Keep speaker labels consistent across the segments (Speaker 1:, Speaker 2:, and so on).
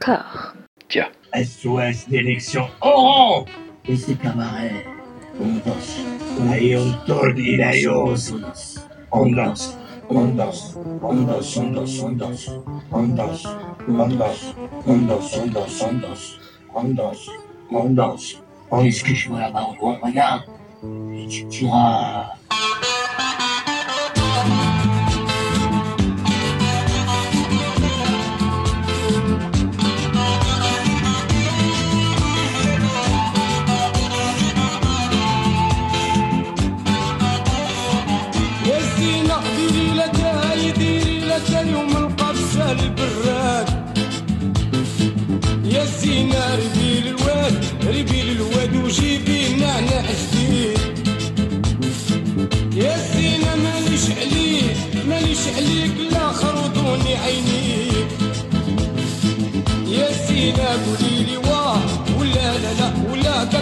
Speaker 1: corps.
Speaker 2: Tiens.
Speaker 3: SOS d'élection Oran Et ses camarades, on danse. Et on tourne, il a on danse. On danse, on danse, on danse, on danse, on danse. On danse, on danse, on danse, on danse, on danse.
Speaker 4: On danse, on danse. On est-ce que je vois là-bas, on voit, regarde. Tu.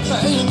Speaker 4: Hey.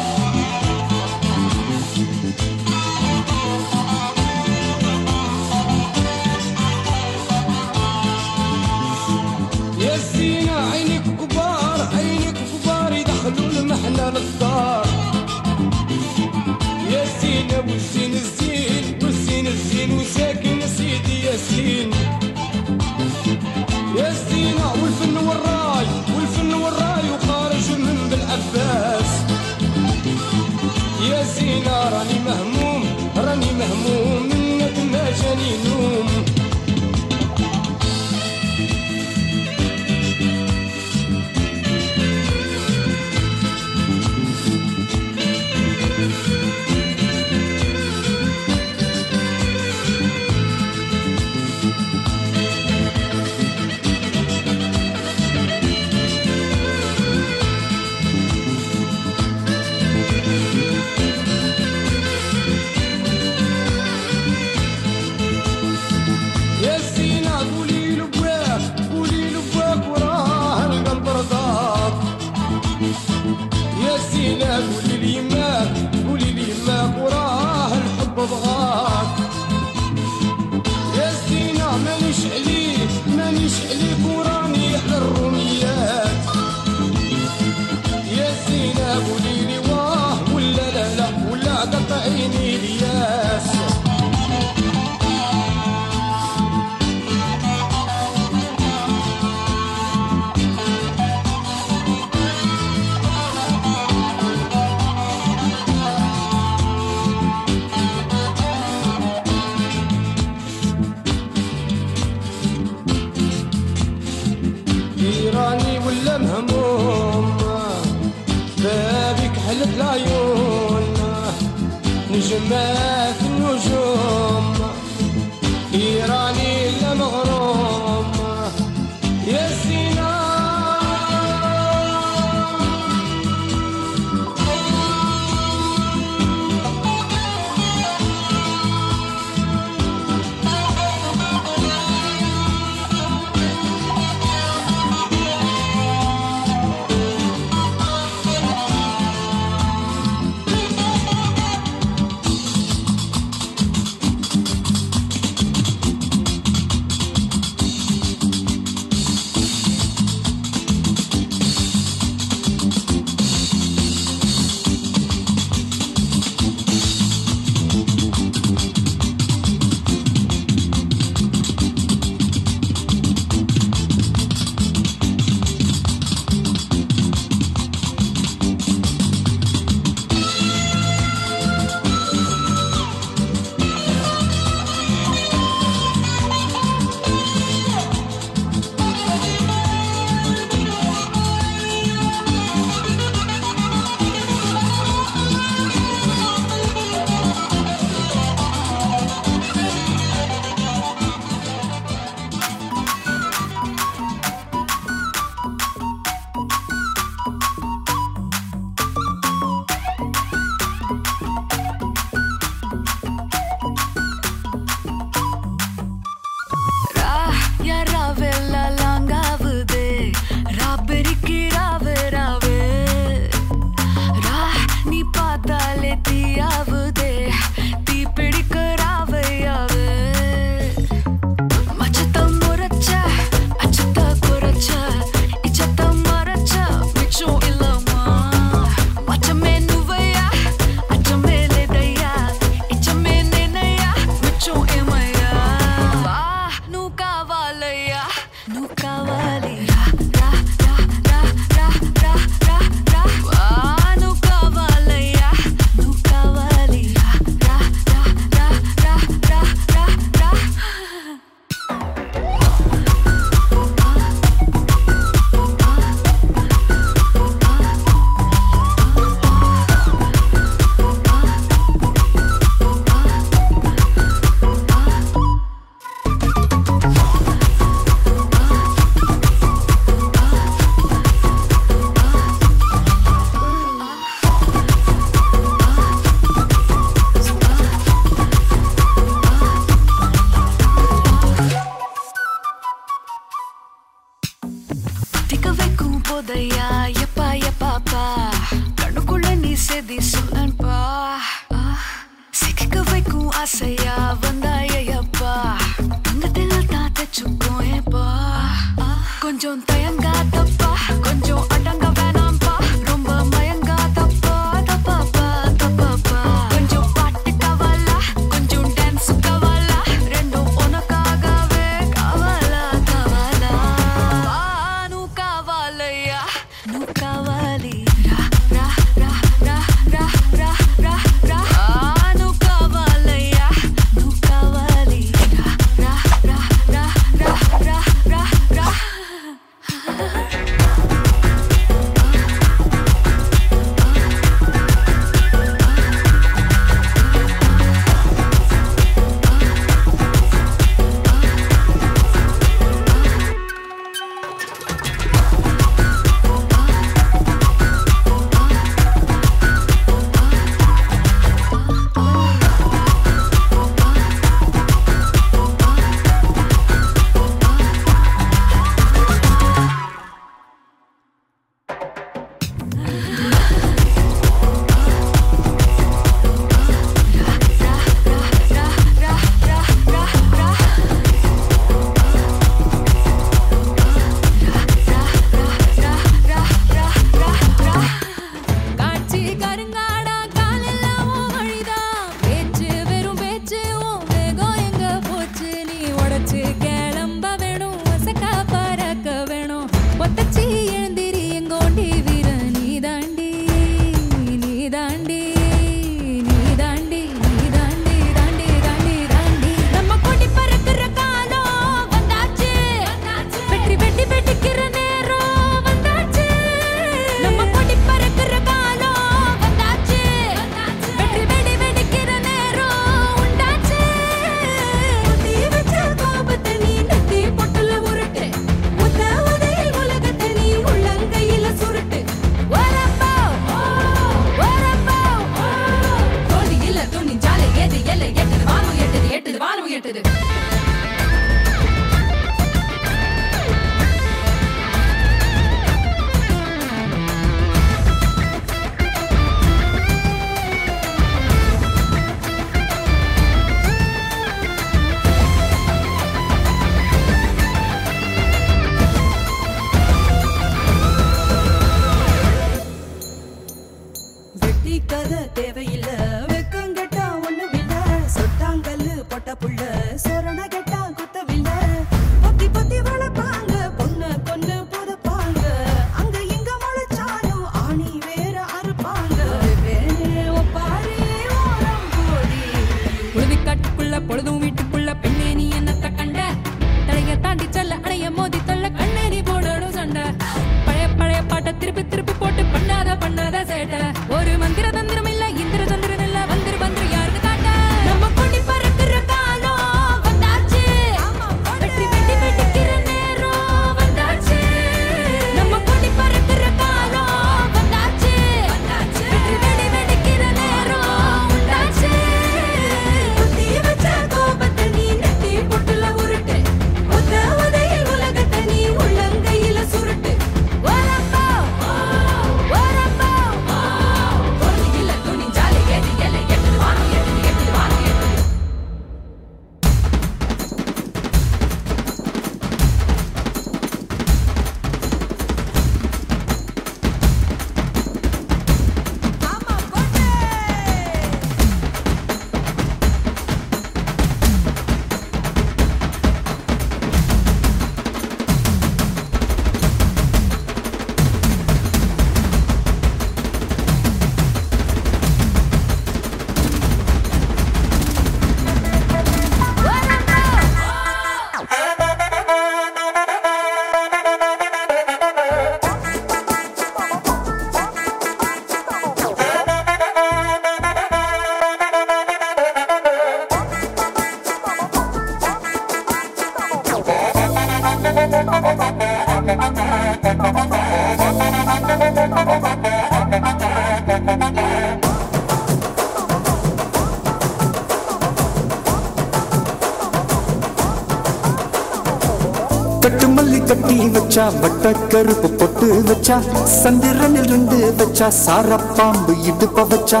Speaker 4: வச்சா
Speaker 5: வட்ட
Speaker 6: கருப்பு பொட்டு வச்சா சந்திரனில் ரெண்டு வச்சா சாரப்பாம்பு இடுப்ப வச்சா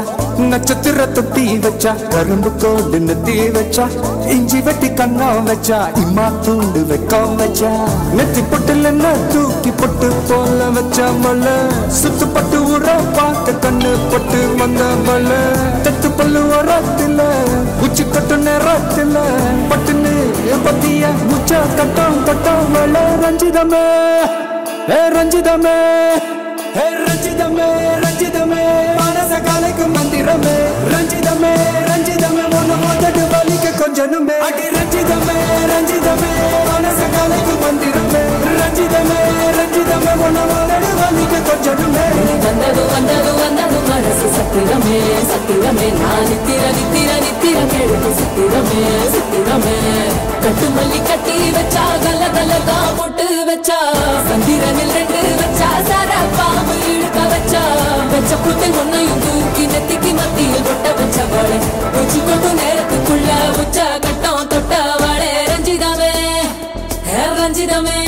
Speaker 6: நட்சத்திர தொட்டி வச்சா கரும்பு கோடு நெத்தி வச்சா இஞ்சி வெட்டி கண்ணா வச்சா இம்மா தூண்டு வெக்கம் வச்சா. நெத்தி பொட்டுல தூக்கி பொட்டு போல வச்சா மல சுத்து பட்டு உர பார்க்க கண்ணு பொட்டு வந்த மல. தத்து பல்லு உரத்துல உச்சி கட்டு நேரத்துல பட்டுன்னு பத்திய முச்ச கட்டம் கட்டம் மல ரஞ்சிதமே. ஏ ரஞ்சிதமே. ஏ ரஞ்சிதமே ரஞ்சிதமே. மனச காலைக்கு மந்திரமே. ரஞ்சிதமே ரஞ்சிதமே. ஒன்னு மொத்தட்டு வலிக்க கொஞ்சனுமே. அடி ரஞ்சிதமே ரஞ்சிதமே. மனச காலைக்கு மந்திரமே. ரஞ்சிதமே ரஞ்சிதமே. ஒன்னு மொத்தட்டு வலிக்க கொஞ்சனுமே.
Speaker 7: வந்தது வந்தது வந்தது மனசு சத்திரமே சத்திரமே. நான் நித்திர நித்திர நித்திர கேளுக்கு சத்திரமே சத்திரமே. கட்டு மல்லி கட்டி வச்சா கல கலகா போட்டு வச்சா. சந்திரனில் ரெண்டு வச்சா சாரா பாம்பு இழுக்க வச்சா. வச்ச புத்தை ஒன்னையும் தூக்கி நெத்திக்கு மத்தியில் கொட்ட வச்ச வச்சவளே உச்சி கொண்டு நேரத்துக்குள்ள உச்சா கட்டம் தொட்ட தொட்டவளே ரஞ்சிதமே ரஞ்சிதமே.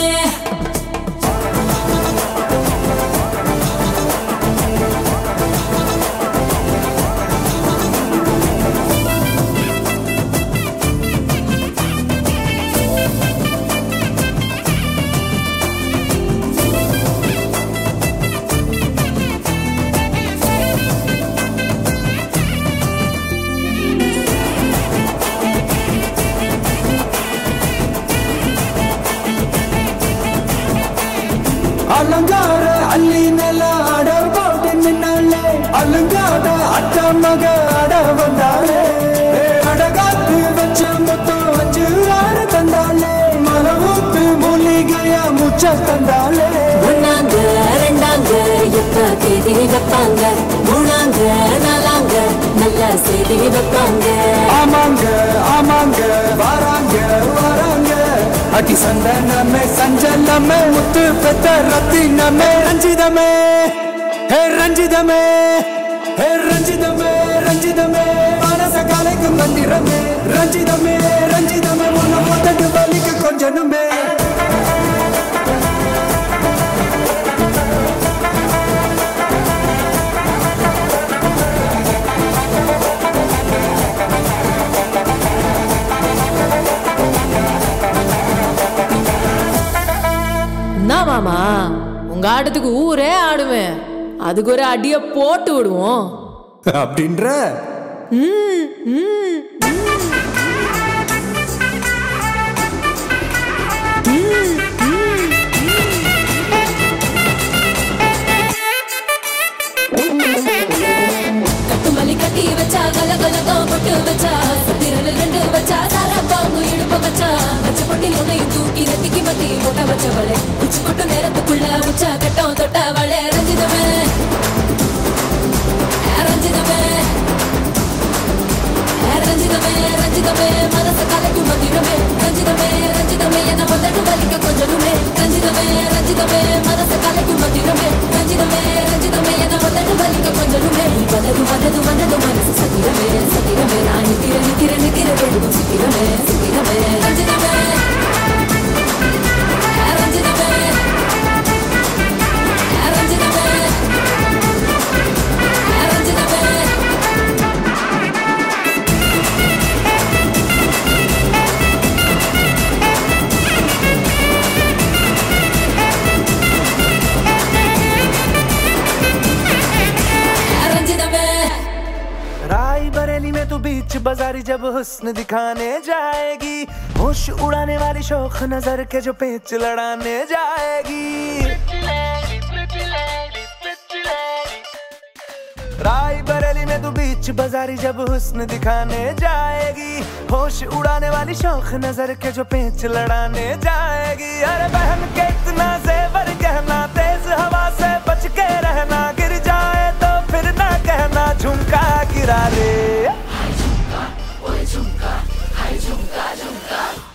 Speaker 6: அள்ளி நில அட போட்டு நின்னாலே அலங்கார அட்ட மக அட வந்தாலே. அடகாத்து வச்ச மொத்தம் அஞ்சு ஆறு தந்தாலே மலவூத்து மூலிகையா முச்ச தந்தாலே.
Speaker 7: ஒன்னாங்க ரெண்டாங்க எப்ப தேதி வைப்பாங்க? மூணாங்க நாலாங்க நல்ல செய்தி வைப்பாங்க.
Speaker 6: ஆமாங்க ஆமாங்க வராங்க வராங்க. அடி சந்தனமே சஞ்சலமே முத்து பெத்த ரத்தினமே. ரஞ்சிதமே ஹே ரஞ்சிதமே ஹே ரஞ்சிதமே ரஞ்சிதமே. மனச காலைக்கு மந்திரமே. ரஞ்சிதமே ரஞ்சிதமே உன்னை மொத்தட்டு வலிக்கு கொஞ்சமே
Speaker 7: என்ன மாமா உங்க ஆட்டத்துக்கு ஊரே ஆடுவேன் அதுக்கு ஒரு அடிய போட்டு விடுவோம்.
Speaker 6: அப்படின்ற?
Speaker 7: வச்சவளே உச்சி கொட்டு நேரத்துக்குள்ள உச்சா கட்டம் தொட்டவளே ரஞ்சிதமே. ரஞ்சிதமே. ரஞ்சிதமே ரஞ்சிதமே.
Speaker 8: दिखाने जाएगी। होश उड़ाने वाली शौक नज़र के जो पेच लड़ाने जाएगी। राय बरेली में तो बीच बाजारी जब हुस्न दिखाने जाएगी। होश उड़ाने वाली शौक नज़र के जो पेच लड़ाने जाएगी। अरे बहन के इतना जेवर कहना, तेज हवा से बच के रहना। गिर जाए तो फिर ना कहना, झुमका गिरा ले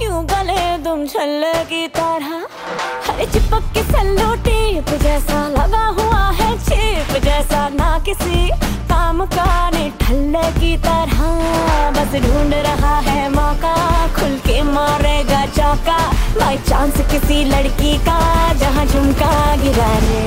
Speaker 9: क्यों गले तुम छल्ले की तरह? हरे चिपक के सल्लो टेप जैसा लगा हुआ है चेप, जैसा ना किसी काम का ने ठल्ले की तरह। बस ढूंढ रहा है मौका, खुल के मारेगा चाका। बाई चांस किसी लड़की का, जहाँ झुमका गिरा रे।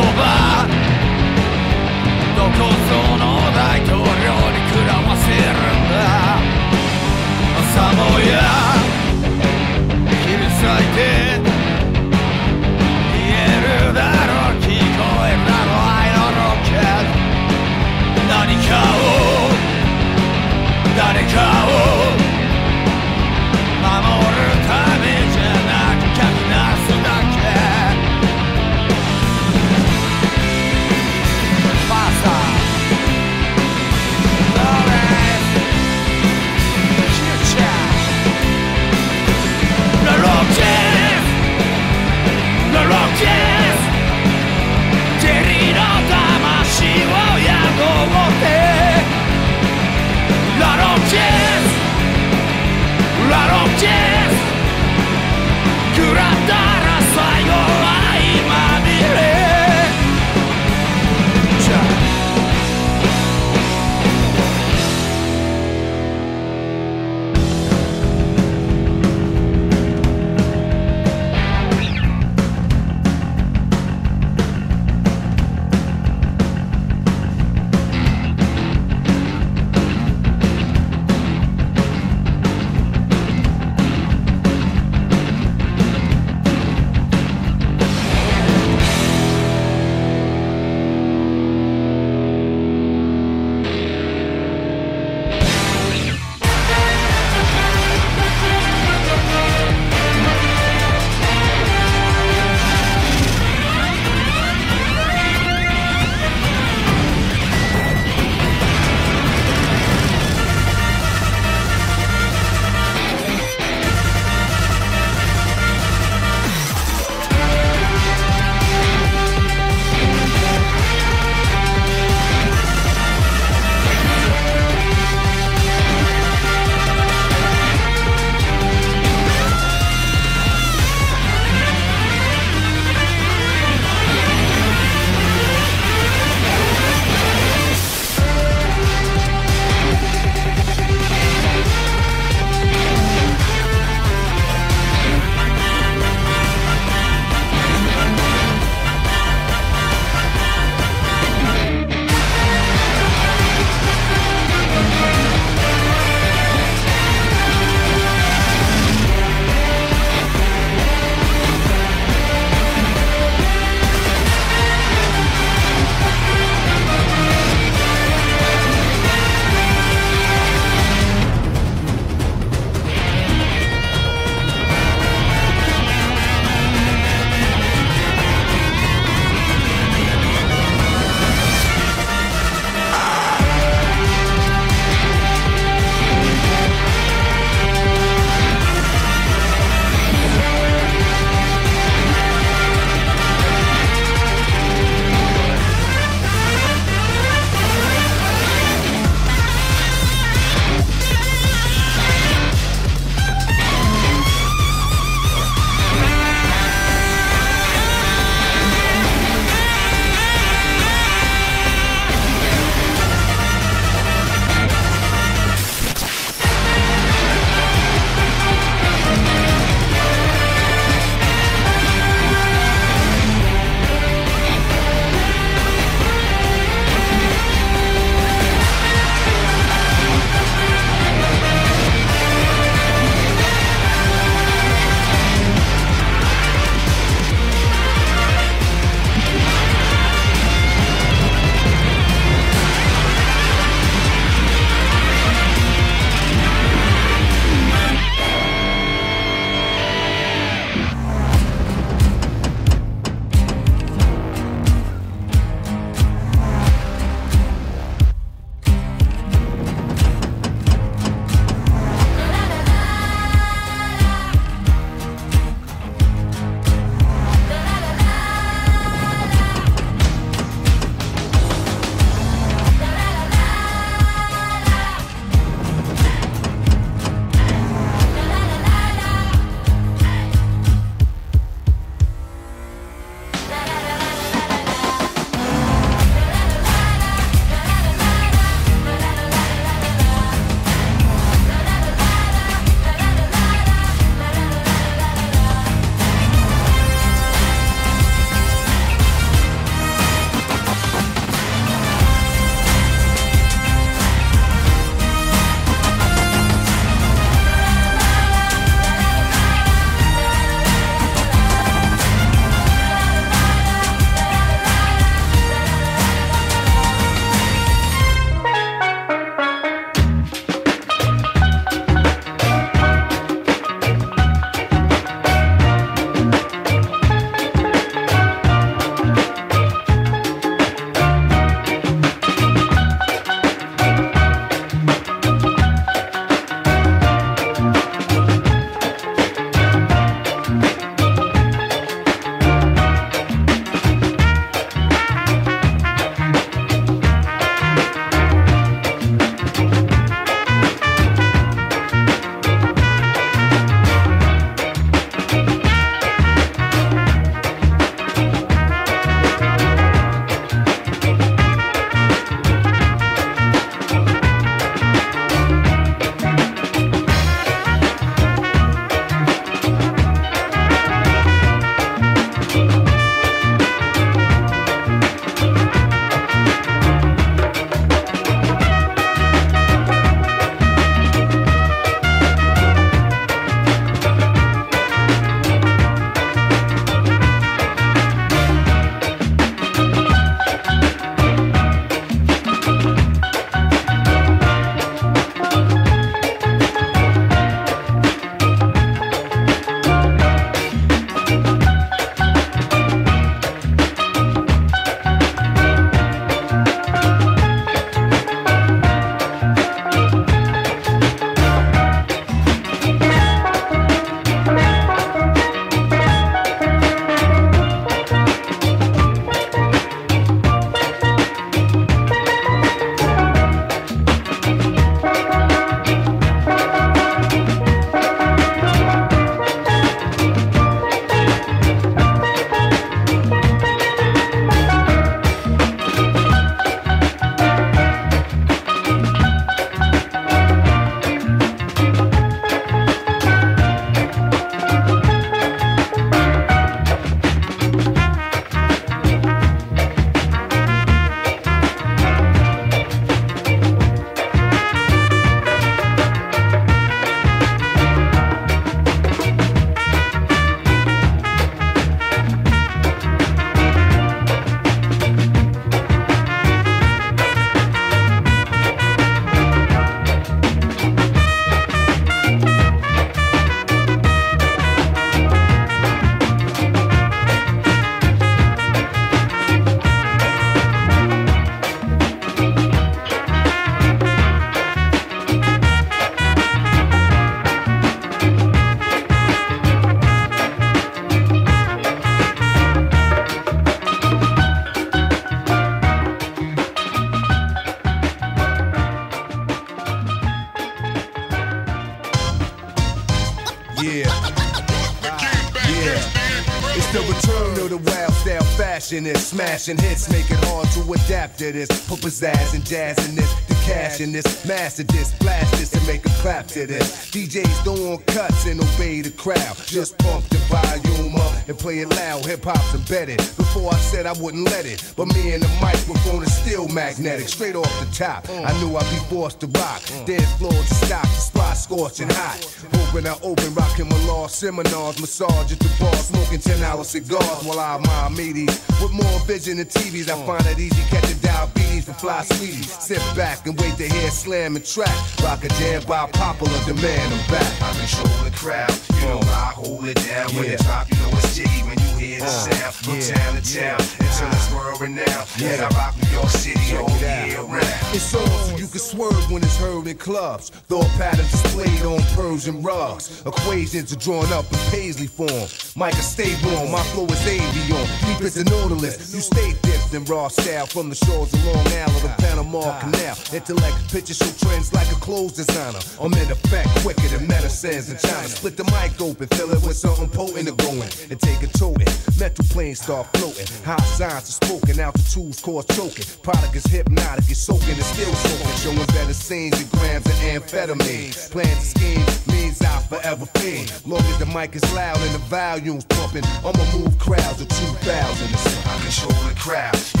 Speaker 10: It's smashing hits, make it hard to adapt to this. Put pizzazz and jazz in this, the cash in this, master this, blast this, and make a clap to this. DJs don't want cuts and obey the crowd. Just pump the volume and play it loud. Hip hop's embedded. Before I said I wouldn't let it, but me and the microphone is still magnetic. Straight off the top, mm. I knew I'd be forced to rock. Dance floor to stop, the spot scorching hot. Open I open, rocking my law seminars, massage at the bar, smoking 10 hour cigars while I admire meaties. With more vision than TVs, I mm. find it easy catching diabetes for fly sweeties. Sit back and wait to hear slam and track. Rock a jam by popular demand, I'm back.
Speaker 3: I control the crowd, you know I hold it down. When
Speaker 10: Yeah.
Speaker 3: it drop, you know it's jiggy when you hear the
Speaker 10: Uh,
Speaker 3: sound. From
Speaker 10: yeah,
Speaker 3: town to town, until it's world renowned. And I rock New York City all year round.
Speaker 10: It's on so you can swerve when it's heard in clubs. Thought patterns displayed on Persian rugs. Equations are drawn up in Paisley form. Micah, stay warm. My flow is avion. Deep as a nautilus. You stay dipped in raw style from the shores of Long Island to Panama ah. Canal. Intellect pictures show trends like a clothes designer. I'm in effect quicker than medicines in China. Split the mic open, fill it with something potent to go in, and take it to it. Mental planes start floating. High signs are spoken, altitudes cause choking. Product is hypnotic, it's soaking, it's still soaking. Showing better scenes than grams of amphetamine. Plans to scheme means I forever fiend. Long as the mic is loud and the volume's pumping, I'ma move crowds of 2,000.
Speaker 3: I control the crowd, you know I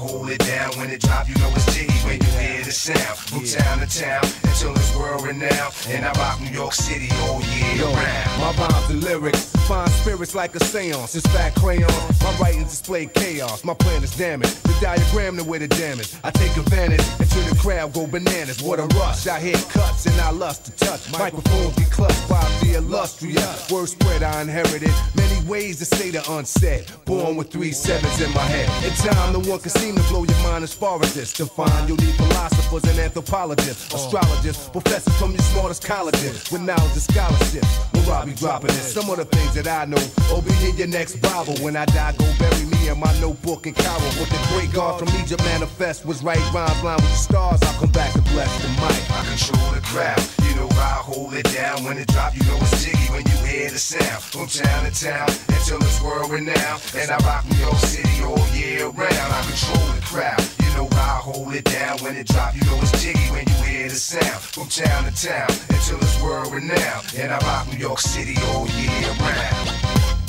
Speaker 3: hold it down. When it drop, you know it's jiggy when you hear the sound. From town to town, until it's world renowned. And I rock New York City all year
Speaker 10: Yo,
Speaker 3: round.
Speaker 10: my rhymes and lyrics find spirits like a seance. It's fat crayon. My writings display chaos. My plan is damaged. The diagram the way the damage. I take advantage until the crowd go bananas. What a rush. I hit cuts and I lust to touch. Microphones get clutched by the illustrious. Word spread I inherited. Many ways to say the unsaid. Born with three sevens in my head. In time, no one can seem to blow your mind as far as this. Define you'll need philosophers and anthropologists, oh. astrologists, professors from your smartest colleges with knowledge and scholarship. Will I be dropping this? Some of the things that I know. Oh, be in your next Bible. When I die, go bury me in my notebook and Cairo. What the great God from Egypt manifest was right rhymes line with the stars. I'll come back and bless the mic.
Speaker 3: I control the crowd, you know I hold it down. When it drop, you know it's jiggy when you hear the sound. From town to town, until it's world renowned. And I rock New York City all year round. I control the crowd, you know I hold it down. When it drop, you know it's jiggy when you hear the sound. From town to town, until it's world renowned. And I rock New York City all year round.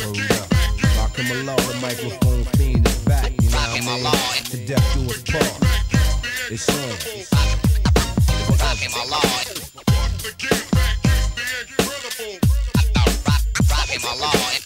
Speaker 10: Oh, hold up. Rockin' my law, the microphone fiend is back. You know what I mean? The death do us part. It's on.
Speaker 11: Rockin' my law.
Speaker 12: Rockin' my law.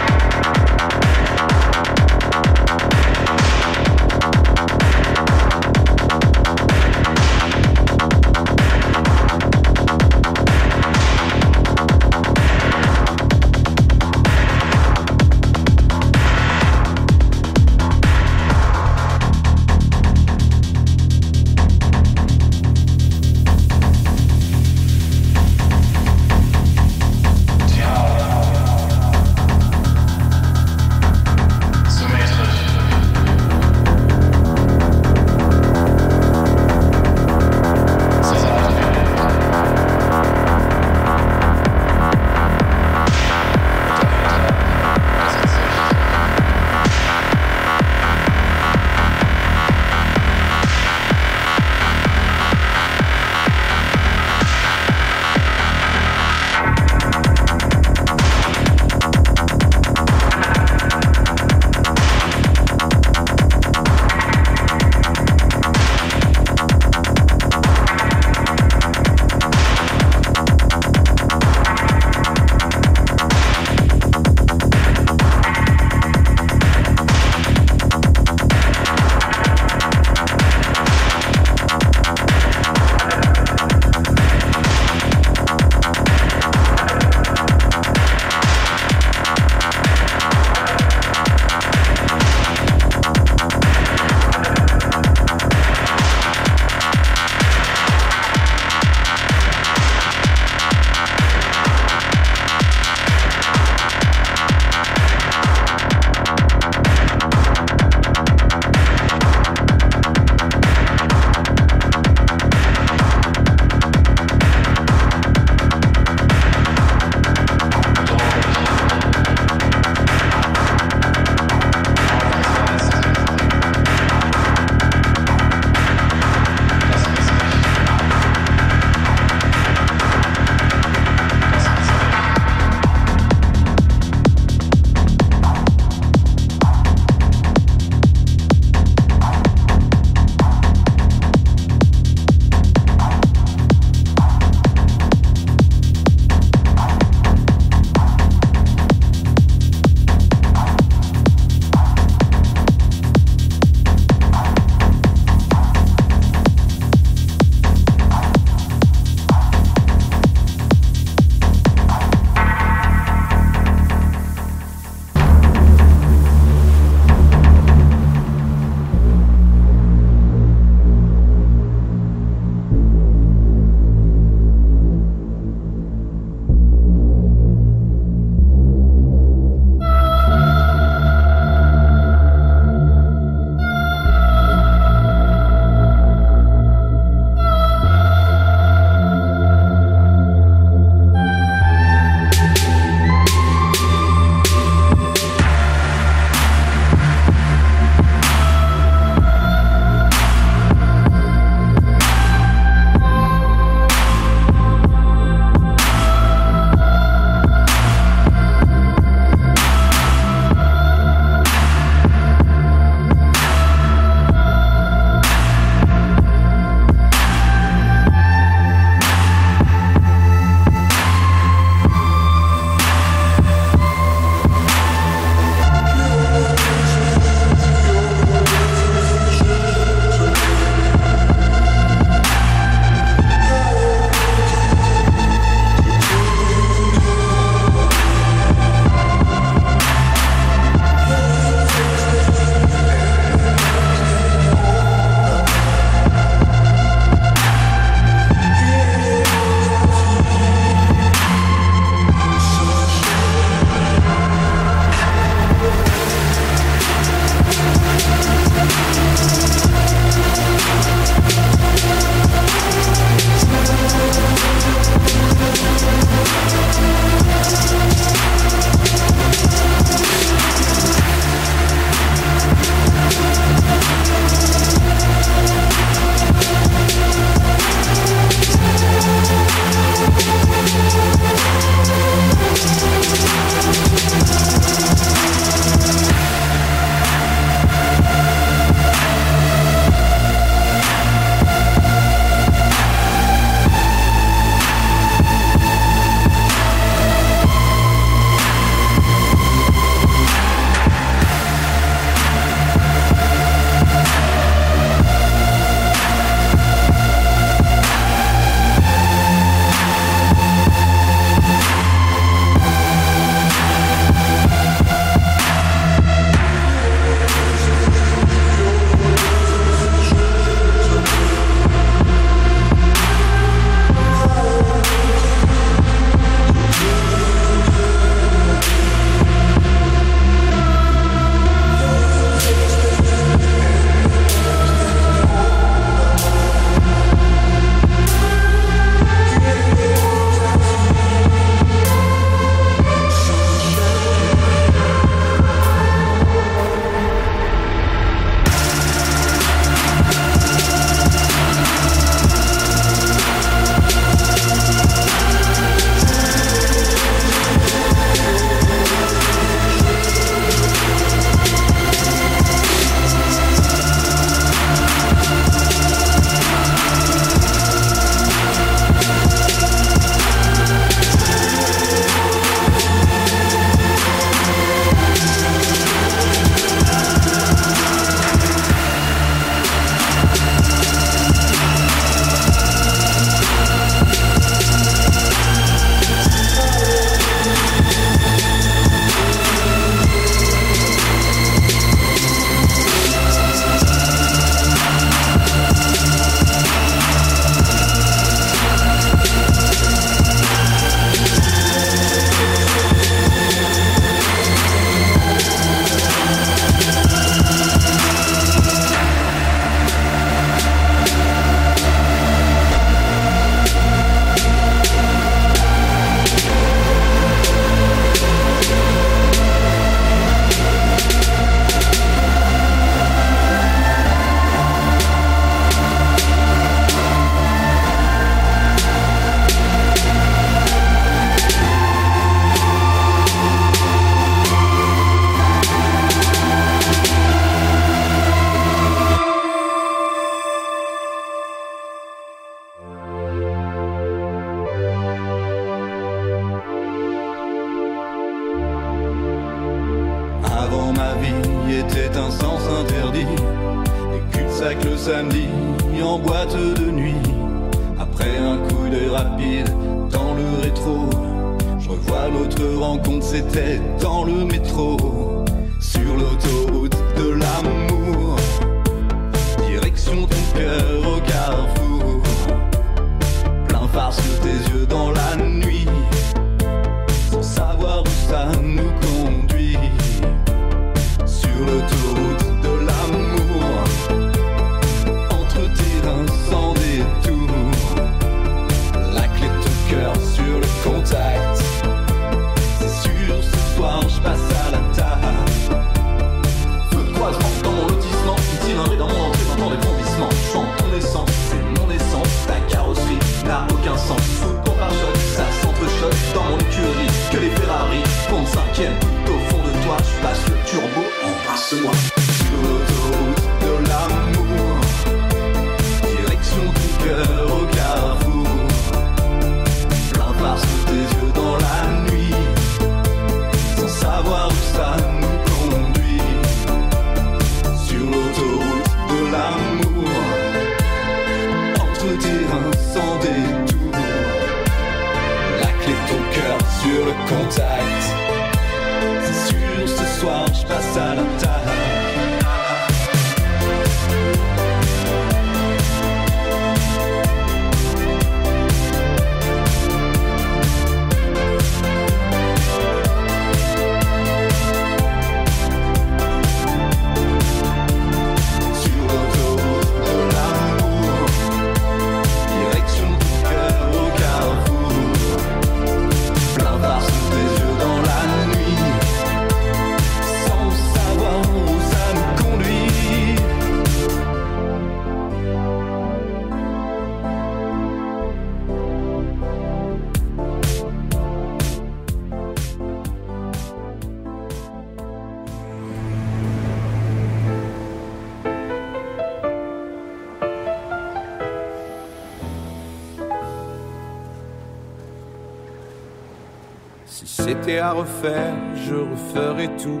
Speaker 12: Refaire, je referais tout.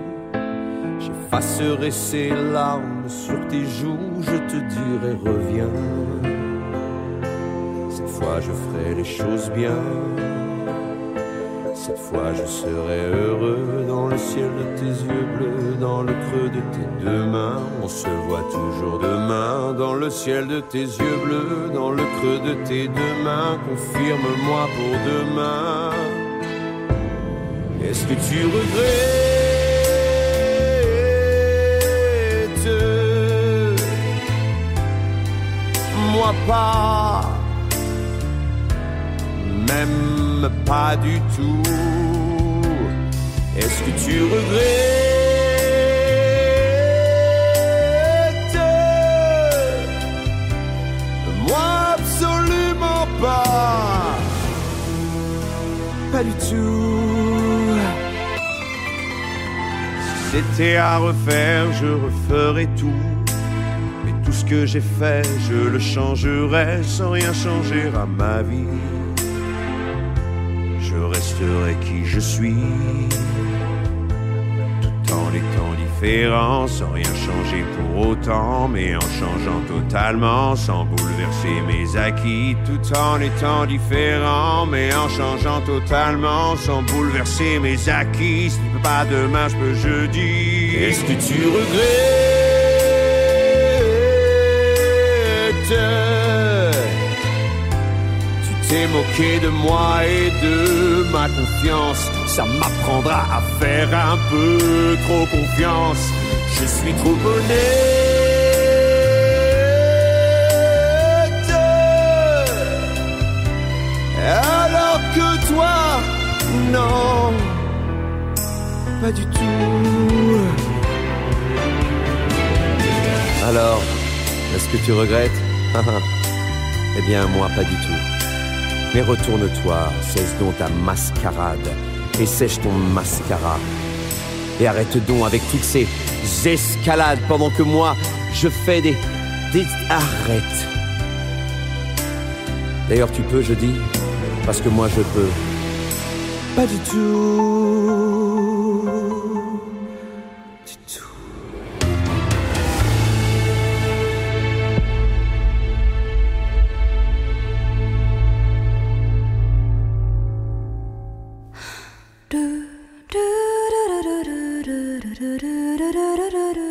Speaker 12: J'effacerais ces larmes sur tes joues, je te dirais reviens. Cette fois je ferai les choses bien. Cette fois je serai heureux dans le ciel de tes yeux bleus, dans le creux de tes deux mains. On se voit toujours demain dans le ciel de tes yeux bleus, dans le creux de tes deux mains. Confirme-moi pour demain. Est-ce que tu regrettes? Moi pas, même pas du tout. Est-ce que tu regrettes? Moi absolument pas pas du tout. C'était à refaire, je referais tout. Mais tout ce que j'ai fait, je le changerais sans rien changer à ma vie. Je resterai qui je suis, tout en étant différent, sans rien changer pour autant, mais en changeant totalement, sans bouleverser mes acquis, tout en étant différent, mais en changeant totalement, sans bouleverser mes acquis. Tu peux pas demain, je peux jeudi. Est-ce que tu regrettes? Tu t'es moqué de moi et de ma confiance. Ça m'apprendra à faire un peu trop confiance. Je suis trop honnête. Alors que toi, non, pas du tout. Alors, est-ce que tu regrettes? Eh bien, moi, pas du tout. Mais retourne-toi, cesse donc ta mascarade et sèche ton mascara. Et arrête donc avec toutes ces escalades pendant que moi, je fais des... des... Arrête. D'ailleurs, tu peux, je dis, parce que moi, je peux. Pas du tout. Du tout.
Speaker 1: do do do do do do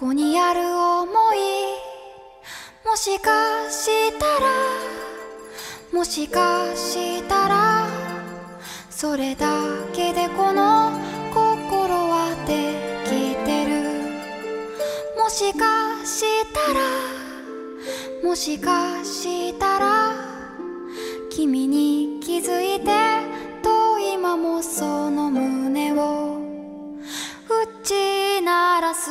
Speaker 1: こにある想い？もしかしたらもしかしたらそれだけでこの心はできてる。もしかしたらもしかしたら君に気づいてと今もその胸を打ち鳴らす